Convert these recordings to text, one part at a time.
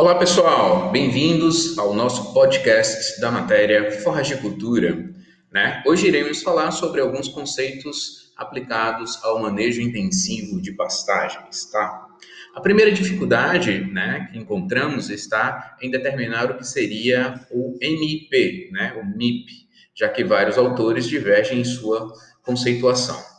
Olá pessoal, bem-vindos ao nosso podcast da matéria Forragicultura. Né? Hoje iremos falar sobre alguns conceitos aplicados ao manejo intensivo de pastagens. Tá? A primeira dificuldade né, que encontramos está em determinar o que seria o MIP, né, o MIP, já que vários autores divergem em sua conceituação.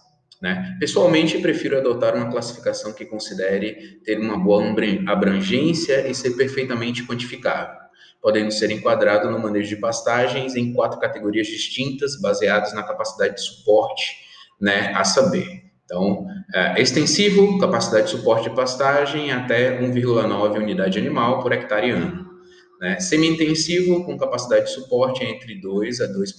Né? Pessoalmente, prefiro adotar uma classificação que considere ter uma boa abrangência e ser perfeitamente quantificável, podendo ser enquadrado no manejo de pastagens em quatro categorias distintas, baseadas na capacidade de suporte, né, a saber. Então, é, extensivo, capacidade de suporte de pastagem até 1,9 unidade animal por hectare ano. Né? Semi-intensivo, com capacidade de suporte entre 2 a 2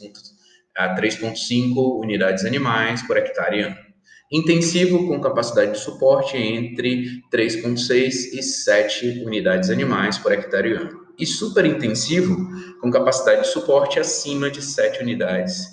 a 3,5 unidades animais por hectare ano intensivo com capacidade de suporte entre 3,6 e 7 unidades animais por hectare ano, e superintensivo com capacidade de suporte acima de 7 unidades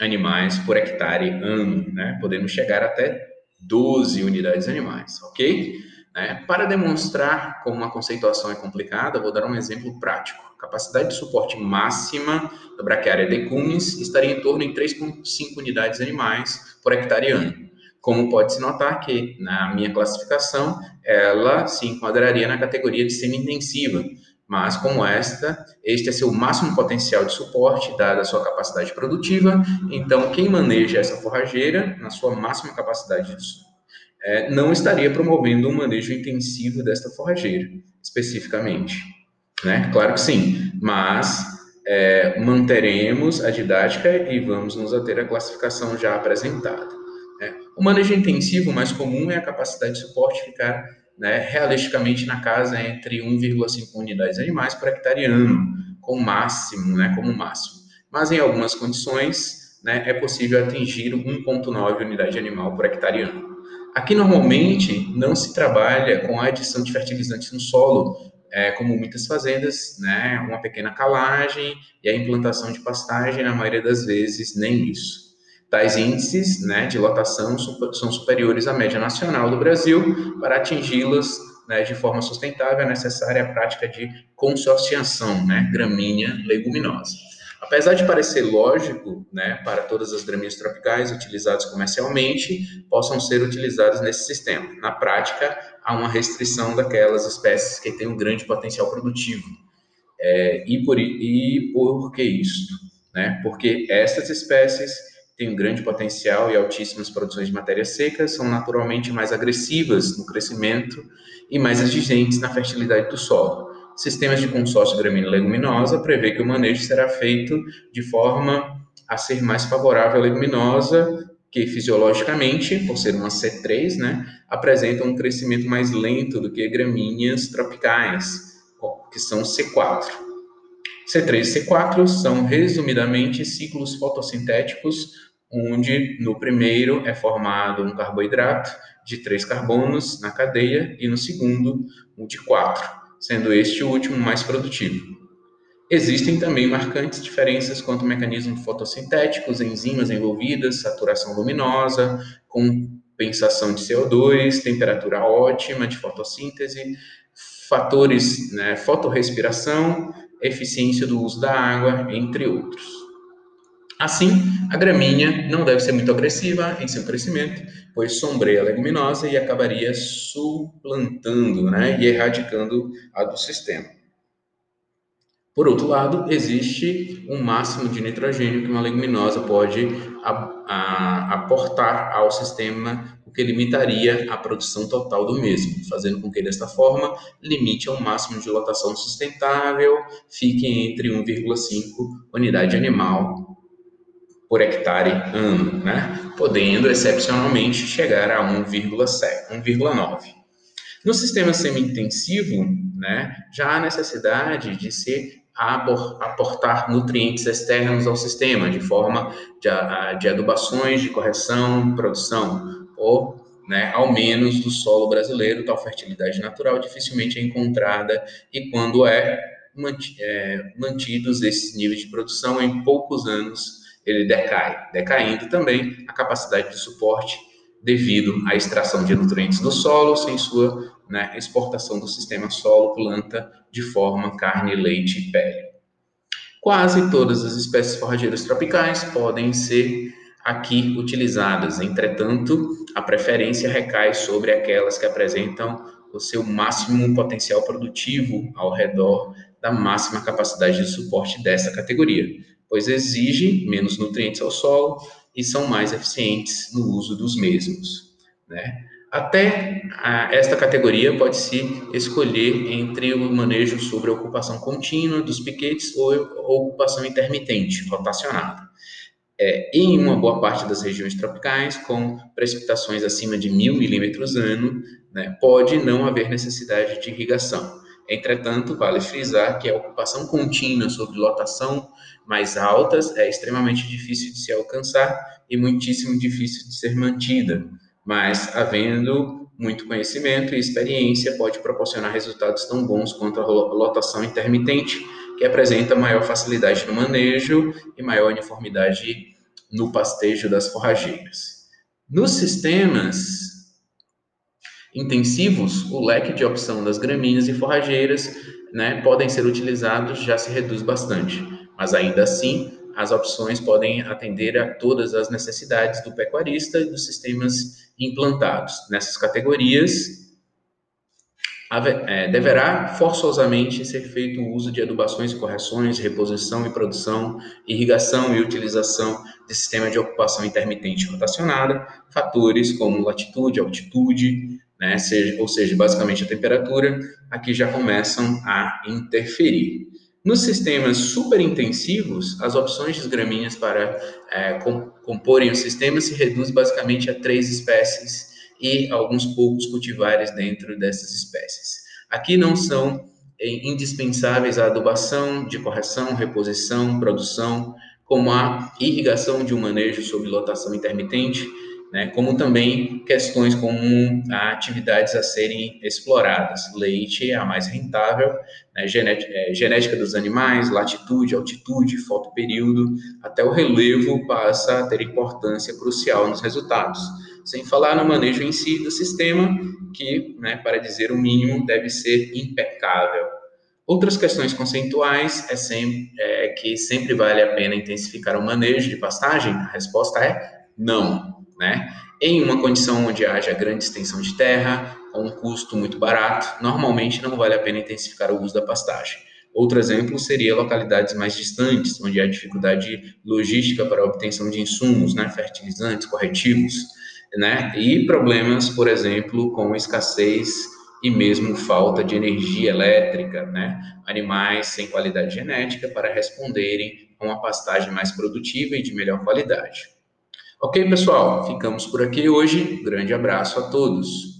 animais por hectare ano, né, podendo chegar até 12 unidades animais, ok? Né? Para demonstrar como a conceituação é complicada, vou dar um exemplo prático. Capacidade de suporte máxima da braquiária decumis estaria em torno de 3,5 unidades animais por hectare ano como pode-se notar que, na minha classificação, ela se enquadraria na categoria de semi-intensiva, mas como esta, este é seu máximo potencial de suporte, dada a sua capacidade produtiva, então quem maneja essa forrageira, na sua máxima capacidade de é, não estaria promovendo um manejo intensivo desta forrageira, especificamente. Né? Claro que sim, mas é, manteremos a didática e vamos nos ater à classificação já apresentada. O manejo intensivo mais comum é a capacidade de suporte ficar né, realisticamente na casa entre 1,5 unidades animais por hectare ano, com máximo, né, como máximo. Mas em algumas condições né, é possível atingir 1,9 unidade animal por hectare ano. Aqui normalmente não se trabalha com a adição de fertilizantes no solo, é, como muitas fazendas, né, uma pequena calagem e a implantação de pastagem, na maioria das vezes, nem isso. Tais índices né, de lotação são superiores à média nacional do Brasil. Para atingi-las né, de forma sustentável, é necessária a prática de consorciação né, gramínea-leguminosa. Apesar de parecer lógico né, para todas as gramíneas tropicais utilizadas comercialmente, possam ser utilizadas nesse sistema. Na prática, há uma restrição daquelas espécies que têm um grande potencial produtivo. É, e, por, e por que isso? Né? Porque essas espécies têm um grande potencial e altíssimas produções de matérias secas, são naturalmente mais agressivas no crescimento e mais exigentes na fertilidade do solo. Sistemas de consórcio gramínea leguminosa prevê que o manejo será feito de forma a ser mais favorável à leguminosa, que fisiologicamente, por ser uma C3, né, apresenta um crescimento mais lento do que gramíneas tropicais, que são C4. C3 e C4 são, resumidamente, ciclos fotossintéticos onde no primeiro é formado um carboidrato de três carbonos na cadeia e no segundo um de quatro, sendo este o último mais produtivo. Existem também marcantes diferenças quanto ao mecanismo fotossintéticos, enzimas envolvidas, saturação luminosa, compensação de CO2, temperatura ótima de fotossíntese, fatores, né, fotorrespiração, eficiência do uso da água, entre outros. Assim, a gramínea não deve ser muito agressiva em seu crescimento, pois sombreia a leguminosa e acabaria suplantando né, e erradicando a do sistema. Por outro lado, existe um máximo de nitrogênio que uma leguminosa pode aportar ao sistema, o que limitaria a produção total do mesmo, fazendo com que, desta forma, limite ao máximo de lotação sustentável, fique entre 1,5 unidade animal por hectare ano, né? podendo excepcionalmente chegar a 1,9. No sistema semi-intensivo, né, já há necessidade de se aportar nutrientes externos ao sistema, de forma de, de adubações, de correção, produção, ou né, ao menos do solo brasileiro, tal fertilidade natural dificilmente é encontrada e quando é, é mantidos esses níveis de produção em poucos anos ele decai, decaindo também a capacidade de suporte devido à extração de nutrientes do solo sem sua né, exportação do sistema solo-planta de forma carne, leite e pele. Quase todas as espécies forrageiras tropicais podem ser aqui utilizadas, entretanto, a preferência recai sobre aquelas que apresentam o seu máximo potencial produtivo ao redor da máxima capacidade de suporte dessa categoria, pois exige menos nutrientes ao solo e são mais eficientes no uso dos mesmos. Né? Até a, esta categoria pode-se escolher entre o manejo sobre a ocupação contínua dos piquetes ou, ou ocupação intermitente, rotacionada. É, em uma boa parte das regiões tropicais, com precipitações acima de mil milímetros ano, né, pode não haver necessidade de irrigação. Entretanto, vale frisar que a ocupação contínua sobre lotação mais altas é extremamente difícil de se alcançar e muitíssimo difícil de ser mantida, mas havendo muito conhecimento e experiência pode proporcionar resultados tão bons quanto a lotação intermitente, que apresenta maior facilidade no manejo e maior uniformidade no pastejo das forrageiras. Nos sistemas intensivos, o leque de opção das gramíneas e forrageiras né, podem ser utilizados, já se reduz bastante, mas ainda assim as opções podem atender a todas as necessidades do pecuarista e dos sistemas implantados. Nessas categorias, é, deverá forçosamente ser feito o uso de adubações e correções, reposição e produção, irrigação e utilização de sistema de ocupação intermitente rotacionada, fatores como latitude, altitude, né, seja, ou seja, basicamente a temperatura, aqui já começam a interferir. Nos sistemas superintensivos, as opções de gramíneas para é, comporem o sistema se reduzem basicamente a três espécies e alguns poucos cultivares dentro dessas espécies. Aqui não são é, indispensáveis a adubação de correção, reposição, produção, como a irrigação de um manejo sob lotação intermitente, né, como também questões como atividades a serem exploradas. Leite é a mais rentável, né, genética, é, genética dos animais, latitude, altitude, fotoperíodo, até o relevo passa a ter importância crucial nos resultados. Sem falar no manejo em si do sistema, que, né, para dizer o mínimo, deve ser impecável. Outras questões conceituais é, sempre, é que sempre vale a pena intensificar o manejo de pastagem? A resposta é não né? Em uma condição onde haja grande extensão de terra, com um custo muito barato, normalmente não vale a pena intensificar o uso da pastagem. Outro exemplo seria localidades mais distantes, onde há dificuldade logística para a obtenção de insumos, né, fertilizantes, corretivos, né, e problemas, por exemplo, com escassez e mesmo falta de energia elétrica, né, animais sem qualidade genética para responderem a uma pastagem mais produtiva e de melhor qualidade. Ok, pessoal? Ficamos por aqui hoje. grande abraço a todos.